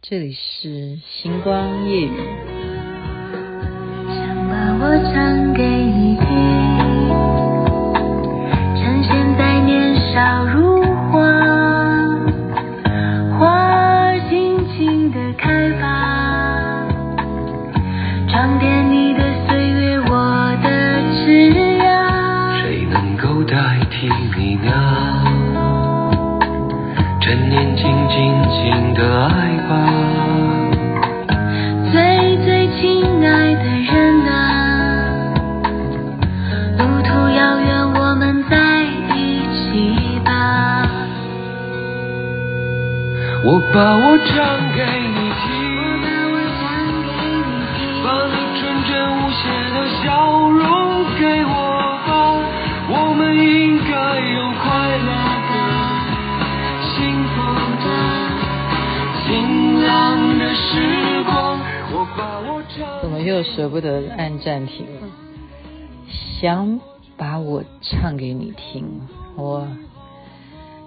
这里是星光夜雨。想把我唱趁年轻，尽情的爱吧。最最亲爱的人啊，路途遥远，我们在一起吧。我把我唱又舍不得按暂停？想把我唱给你听，我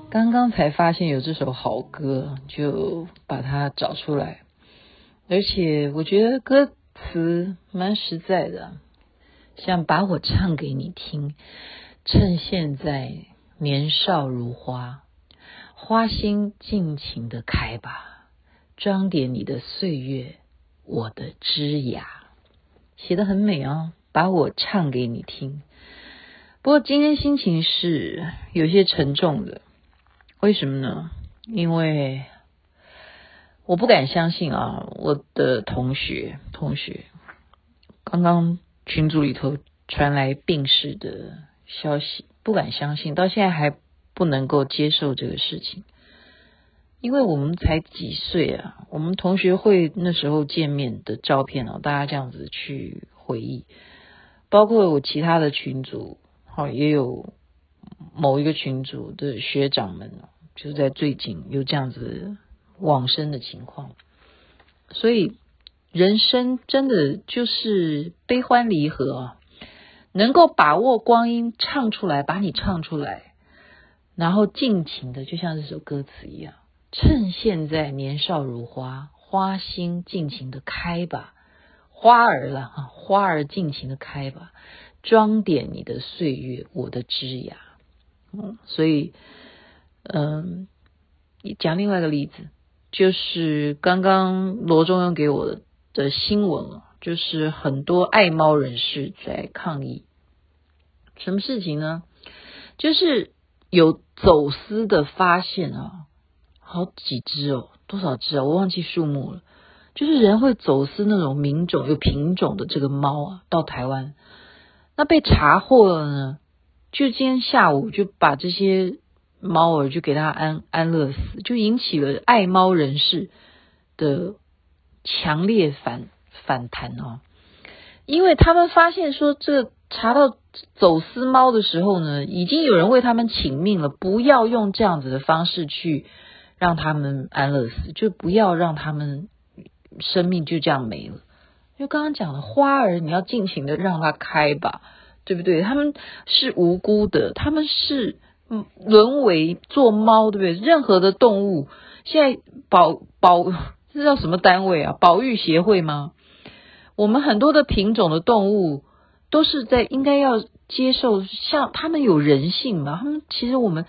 刚刚才发现有这首好歌，就把它找出来，而且我觉得歌词蛮实在的。想把我唱给你听，趁现在年少如花，花心尽情的开吧。装点你的岁月，我的枝桠，写的很美哦。把我唱给你听。不过今天心情是有些沉重的，为什么呢？因为我不敢相信啊，我的同学同学刚刚群组里头传来病逝的消息，不敢相信，到现在还不能够接受这个事情。因为我们才几岁啊，我们同学会那时候见面的照片哦，大家这样子去回忆，包括我其他的群组，好也有某一个群组的学长们，就在最近有这样子往生的情况，所以人生真的就是悲欢离合啊，能够把握光阴唱出来，把你唱出来，然后尽情的，就像这首歌词一样。趁现在年少如花，花心尽情的开吧，花儿了啊，花儿尽情的开吧，装点你的岁月，我的枝桠。嗯，所以，嗯，讲另外一个例子，就是刚刚罗中央给我的的新闻，就是很多爱猫人士在抗议，什么事情呢？就是有走私的发现啊。好几只哦，多少只啊？我忘记数目了。就是人会走私那种名种有品种的这个猫啊，到台湾，那被查获了呢，就今天下午就把这些猫儿就给它安安乐死，就引起了爱猫人士的强烈反反弹哦。因为他们发现说，这查到走私猫的时候呢，已经有人为他们请命了，不要用这样子的方式去。让他们安乐死，就不要让他们生命就这样没了。就刚刚讲的花儿，你要尽情的让它开吧，对不对？他们是无辜的，他们是沦为做猫，对不对？任何的动物，现在保保这叫什么单位啊？保育协会吗？我们很多的品种的动物都是在应该要接受，像他们有人性嘛？他们其实我们。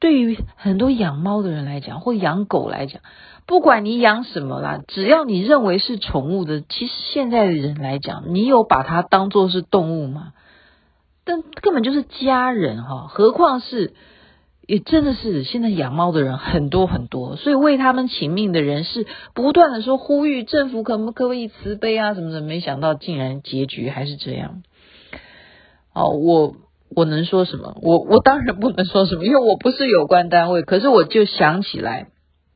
对于很多养猫的人来讲，或养狗来讲，不管你养什么啦，只要你认为是宠物的，其实现在的人来讲，你有把它当做是动物吗？但根本就是家人哈，何况是也真的是现在养猫的人很多很多，所以为他们请命的人是不断的说呼吁政府可不可以慈悲啊什么的，没想到竟然结局还是这样。哦，我。我能说什么？我我当然不能说什么，因为我不是有关单位。可是我就想起来，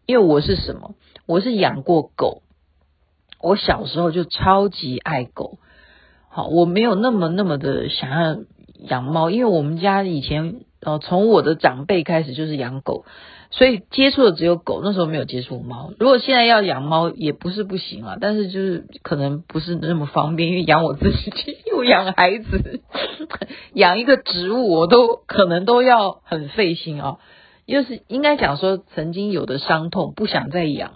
因为我是什么？我是养过狗，我小时候就超级爱狗。好，我没有那么那么的想要养猫，因为我们家以前呃从我的长辈开始就是养狗。所以接触的只有狗，那时候没有接触猫。如果现在要养猫，也不是不行啊，但是就是可能不是那么方便，因为养我自己 又养孩子，养一个植物我都可能都要很费心啊。又是应该讲说曾经有的伤痛，不想再养，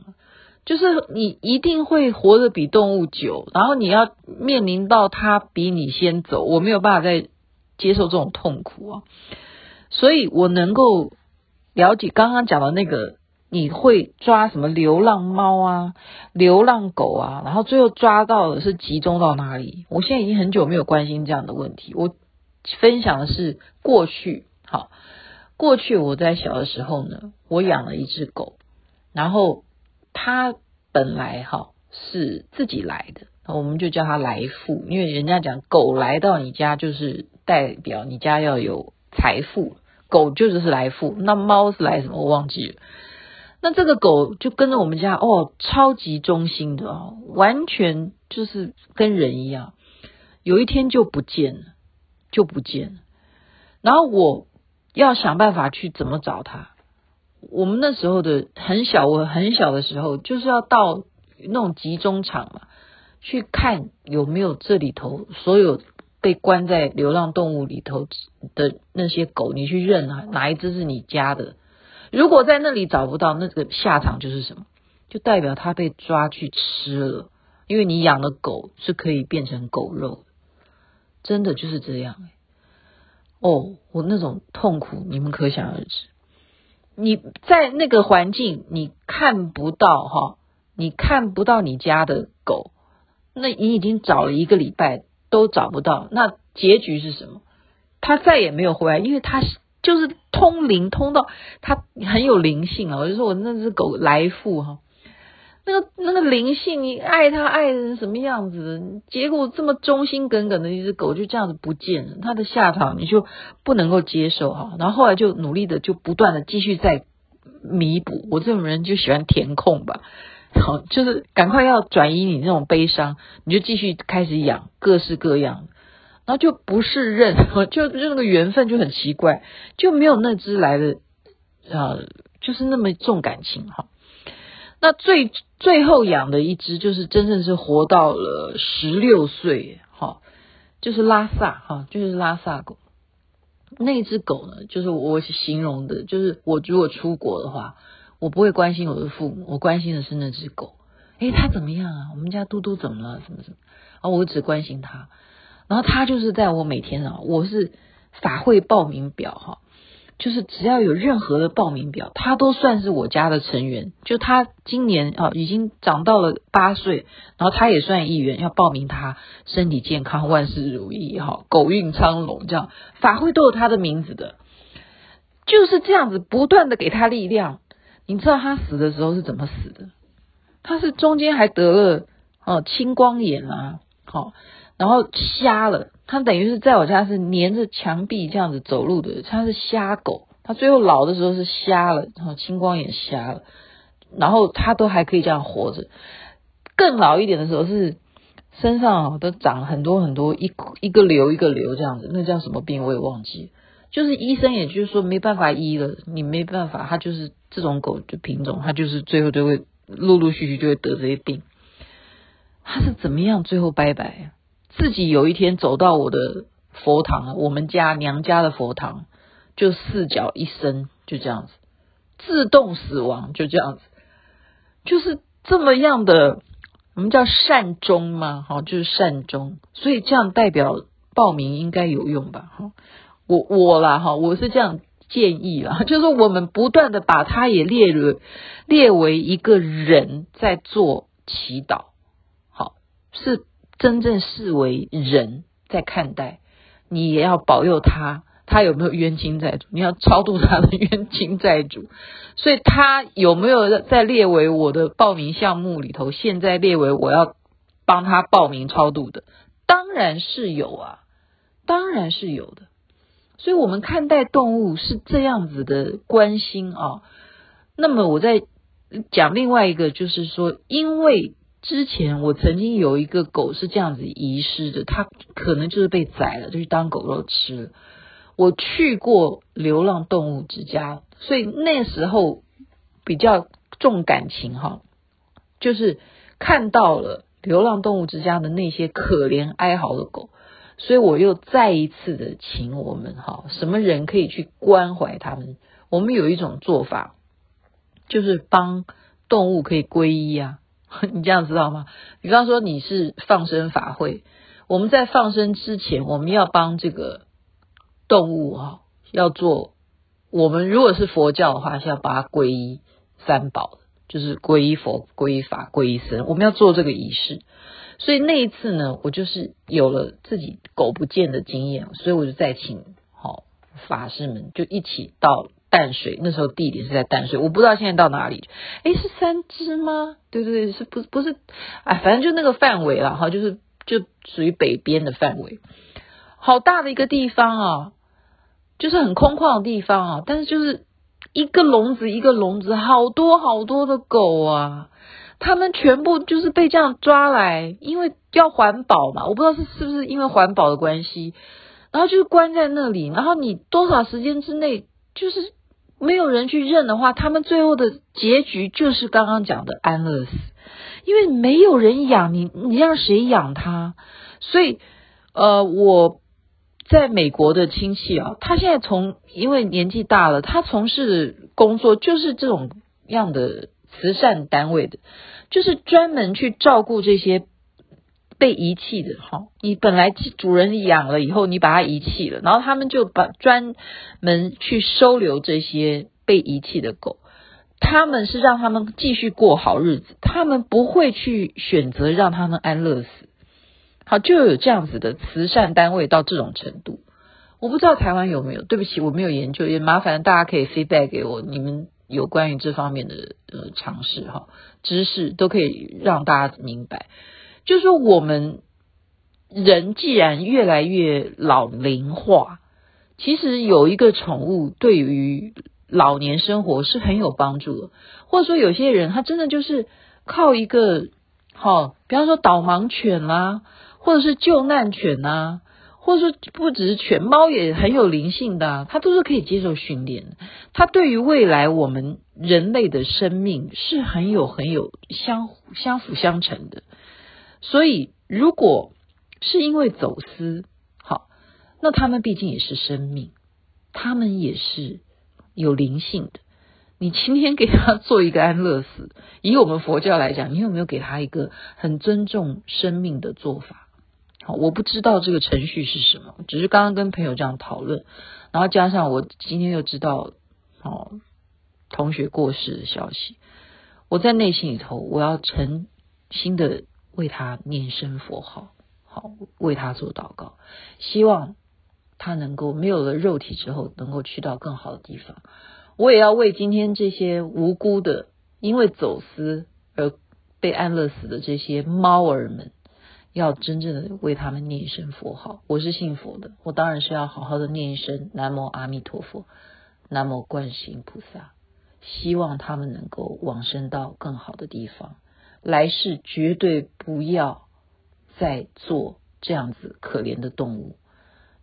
就是你一定会活得比动物久，然后你要面临到它比你先走，我没有办法再接受这种痛苦啊。所以我能够了解刚刚讲的那个，你会抓什么流浪猫啊、流浪狗啊，然后最后抓到的是集中到哪里？我现在已经很久没有关心这样的问题。我分享的是过去，好，过去我在小的时候呢，我养了一只狗，然后。他本来哈是自己来的，我们就叫他来富，因为人家讲狗来到你家就是代表你家要有财富，狗就是是来富，那猫是来什么我忘记了。那这个狗就跟着我们家哦，超级忠心的哦，完全就是跟人一样。有一天就不见了，就不见了，然后我要想办法去怎么找它。我们那时候的很小，我很小的时候就是要到那种集中场嘛，去看有没有这里头所有被关在流浪动物里头的那些狗，你去认啊，哪一只是你家的？如果在那里找不到，那个下场就是什么？就代表它被抓去吃了，因为你养的狗是可以变成狗肉，真的就是这样。哦，我那种痛苦，你们可想而知。你在那个环境，你看不到哈，你看不到你家的狗，那你已经找了一个礼拜都找不到，那结局是什么？他再也没有回来，因为它就是通灵通到他很有灵性啊！我就说我那只狗来富哈。那个那个灵性，你爱它爱成什么样子？结果这么忠心耿耿的一只狗就这样子不见了，它的下场你就不能够接受哈。然后后来就努力的就不断的继续在弥补。我这种人就喜欢填空吧，好，就是赶快要转移你那种悲伤，你就继续开始养各式各样，然后就不是认，就就那个缘分就很奇怪，就没有那只来的啊，就是那么重感情哈。那最最后养的一只，就是真正是活到了十六岁，哈，就是拉萨，哈，就是拉萨狗。那只狗呢，就是我形容的，就是我如果出国的话，我不会关心我的父母，我关心的是那只狗。诶，它怎么样啊？我们家嘟嘟怎么了？什么什么？啊，我只关心它。然后它就是在我每天啊，我是法会报名表，哈。就是只要有任何的报名表，它都算是我家的成员。就它今年啊，已经长到了八岁，然后它也算一员，要报名它身体健康、万事如意哈，狗运昌隆这样。法会都有它的名字的，就是这样子不断的给他力量。你知道他死的时候是怎么死的？他是中间还得了哦青光眼啊，好。然后瞎了，他等于是在我家是粘着墙壁这样子走路的，他是瞎狗。他最后老的时候是瞎了，然后青光眼瞎了，然后他都还可以这样活着。更老一点的时候是身上都长很多很多一一个瘤一个瘤这样子，那叫什么病我也忘记。就是医生也就是说没办法医了，你没办法，他就是这种狗就品种，它就是最后就会陆陆续续就会得这些病。它是怎么样最后拜拜？自己有一天走到我的佛堂，我们家娘家的佛堂，就四脚一伸，就这样子，自动死亡，就这样子，就是这么样的，我们叫善终嘛，好，就是善终，所以这样代表报名应该有用吧，哈，我我啦，哈，我是这样建议啦，就是我们不断的把它也列入列为一个人在做祈祷，好，是。真正视为人在看待，你也要保佑他，他有没有冤亲债主？你要超度他的冤亲债主，所以他有没有在列为我的报名项目里头？现在列为我要帮他报名超度的，当然是有啊，当然是有的。所以我们看待动物是这样子的关心啊。那么我在讲另外一个，就是说，因为。之前我曾经有一个狗是这样子遗失的，它可能就是被宰了，就去当狗肉吃了。我去过流浪动物之家，所以那时候比较重感情哈，就是看到了流浪动物之家的那些可怜哀嚎的狗，所以我又再一次的请我们哈，什么人可以去关怀他们？我们有一种做法，就是帮。动物可以皈依啊。你这样知道吗？比方说你是放生法会，我们在放生之前，我们要帮这个动物啊，要做。我们如果是佛教的话，是要把它皈依三宝，就是皈依佛、皈依法、皈依僧。我们要做这个仪式。所以那一次呢，我就是有了自己狗不见的经验，所以我就再请好法师们就一起到。淡水那时候地点是在淡水，我不知道现在到哪里。诶，是三芝吗？对对对，是不不是？哎，反正就那个范围了哈，就是就属于北边的范围。好大的一个地方啊，就是很空旷的地方啊，但是就是一个笼子一个笼子，好多好多的狗啊，他们全部就是被这样抓来，因为要环保嘛，我不知道是是不是因为环保的关系，然后就是关在那里，然后你多少时间之内就是。没有人去认的话，他们最后的结局就是刚刚讲的安乐死，因为没有人养你，你让谁养他？所以，呃，我在美国的亲戚啊，他现在从因为年纪大了，他从事工作就是这种样的慈善单位的，就是专门去照顾这些。被遗弃的哈，你本来主人养了以后，你把它遗弃了，然后他们就把专门去收留这些被遗弃的狗，他们是让他们继续过好日子，他们不会去选择让他们安乐死。好，就有这样子的慈善单位到这种程度，我不知道台湾有没有，对不起，我没有研究，也麻烦大家可以 feedback 给我，你们有关于这方面的呃尝试哈，知识都可以让大家明白。就是说，我们人既然越来越老龄化，其实有一个宠物对于老年生活是很有帮助的。或者说，有些人他真的就是靠一个，好，比方说导盲犬啦，或者是救难犬呐，或者说不只是犬，猫也很有灵性的，它都是可以接受训练。它对于未来我们人类的生命是很有很有相相辅相成的。所以，如果是因为走私，好，那他们毕竟也是生命，他们也是有灵性的。你今天给他做一个安乐死，以我们佛教来讲，你有没有给他一个很尊重生命的做法？好，我不知道这个程序是什么，只是刚刚跟朋友这样讨论，然后加上我今天又知道，哦，同学过世的消息，我在内心里头，我要诚心的。为他念声佛号，好，为他做祷告，希望他能够没有了肉体之后，能够去到更好的地方。我也要为今天这些无辜的，因为走私而被安乐死的这些猫儿们，要真正的为他们念一声佛号。我是信佛的，我当然是要好好的念一声南无阿弥陀佛，南无观世音菩萨，希望他们能够往生到更好的地方。来世绝对不要再做这样子可怜的动物。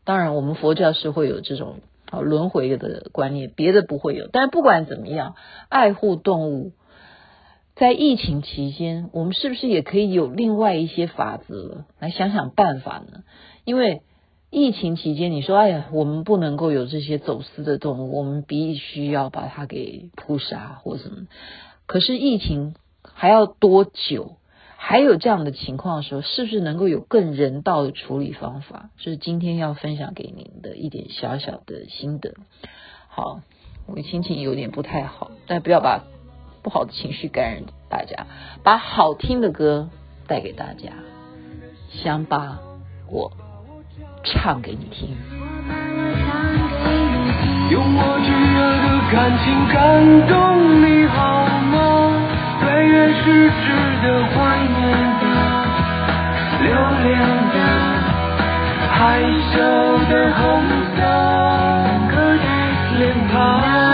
当然，我们佛教是会有这种啊轮回的观念，别的不会有。但是不管怎么样，爱护动物，在疫情期间，我们是不是也可以有另外一些法则来想想办法呢？因为疫情期间，你说哎呀，我们不能够有这些走私的动物，我们必须要把它给扑杀或什么。可是疫情。还要多久？还有这样的情况的时候，是不是能够有更人道的处理方法？这是今天要分享给您的一点小小的心得。好，我心情有点不太好，但不要把不好的情绪感染大家，把好听的歌带给大家。想把我唱给你听，用我炙热的感情感动你好吗？岁月是值得怀念的，留恋的，害羞的红色脸庞。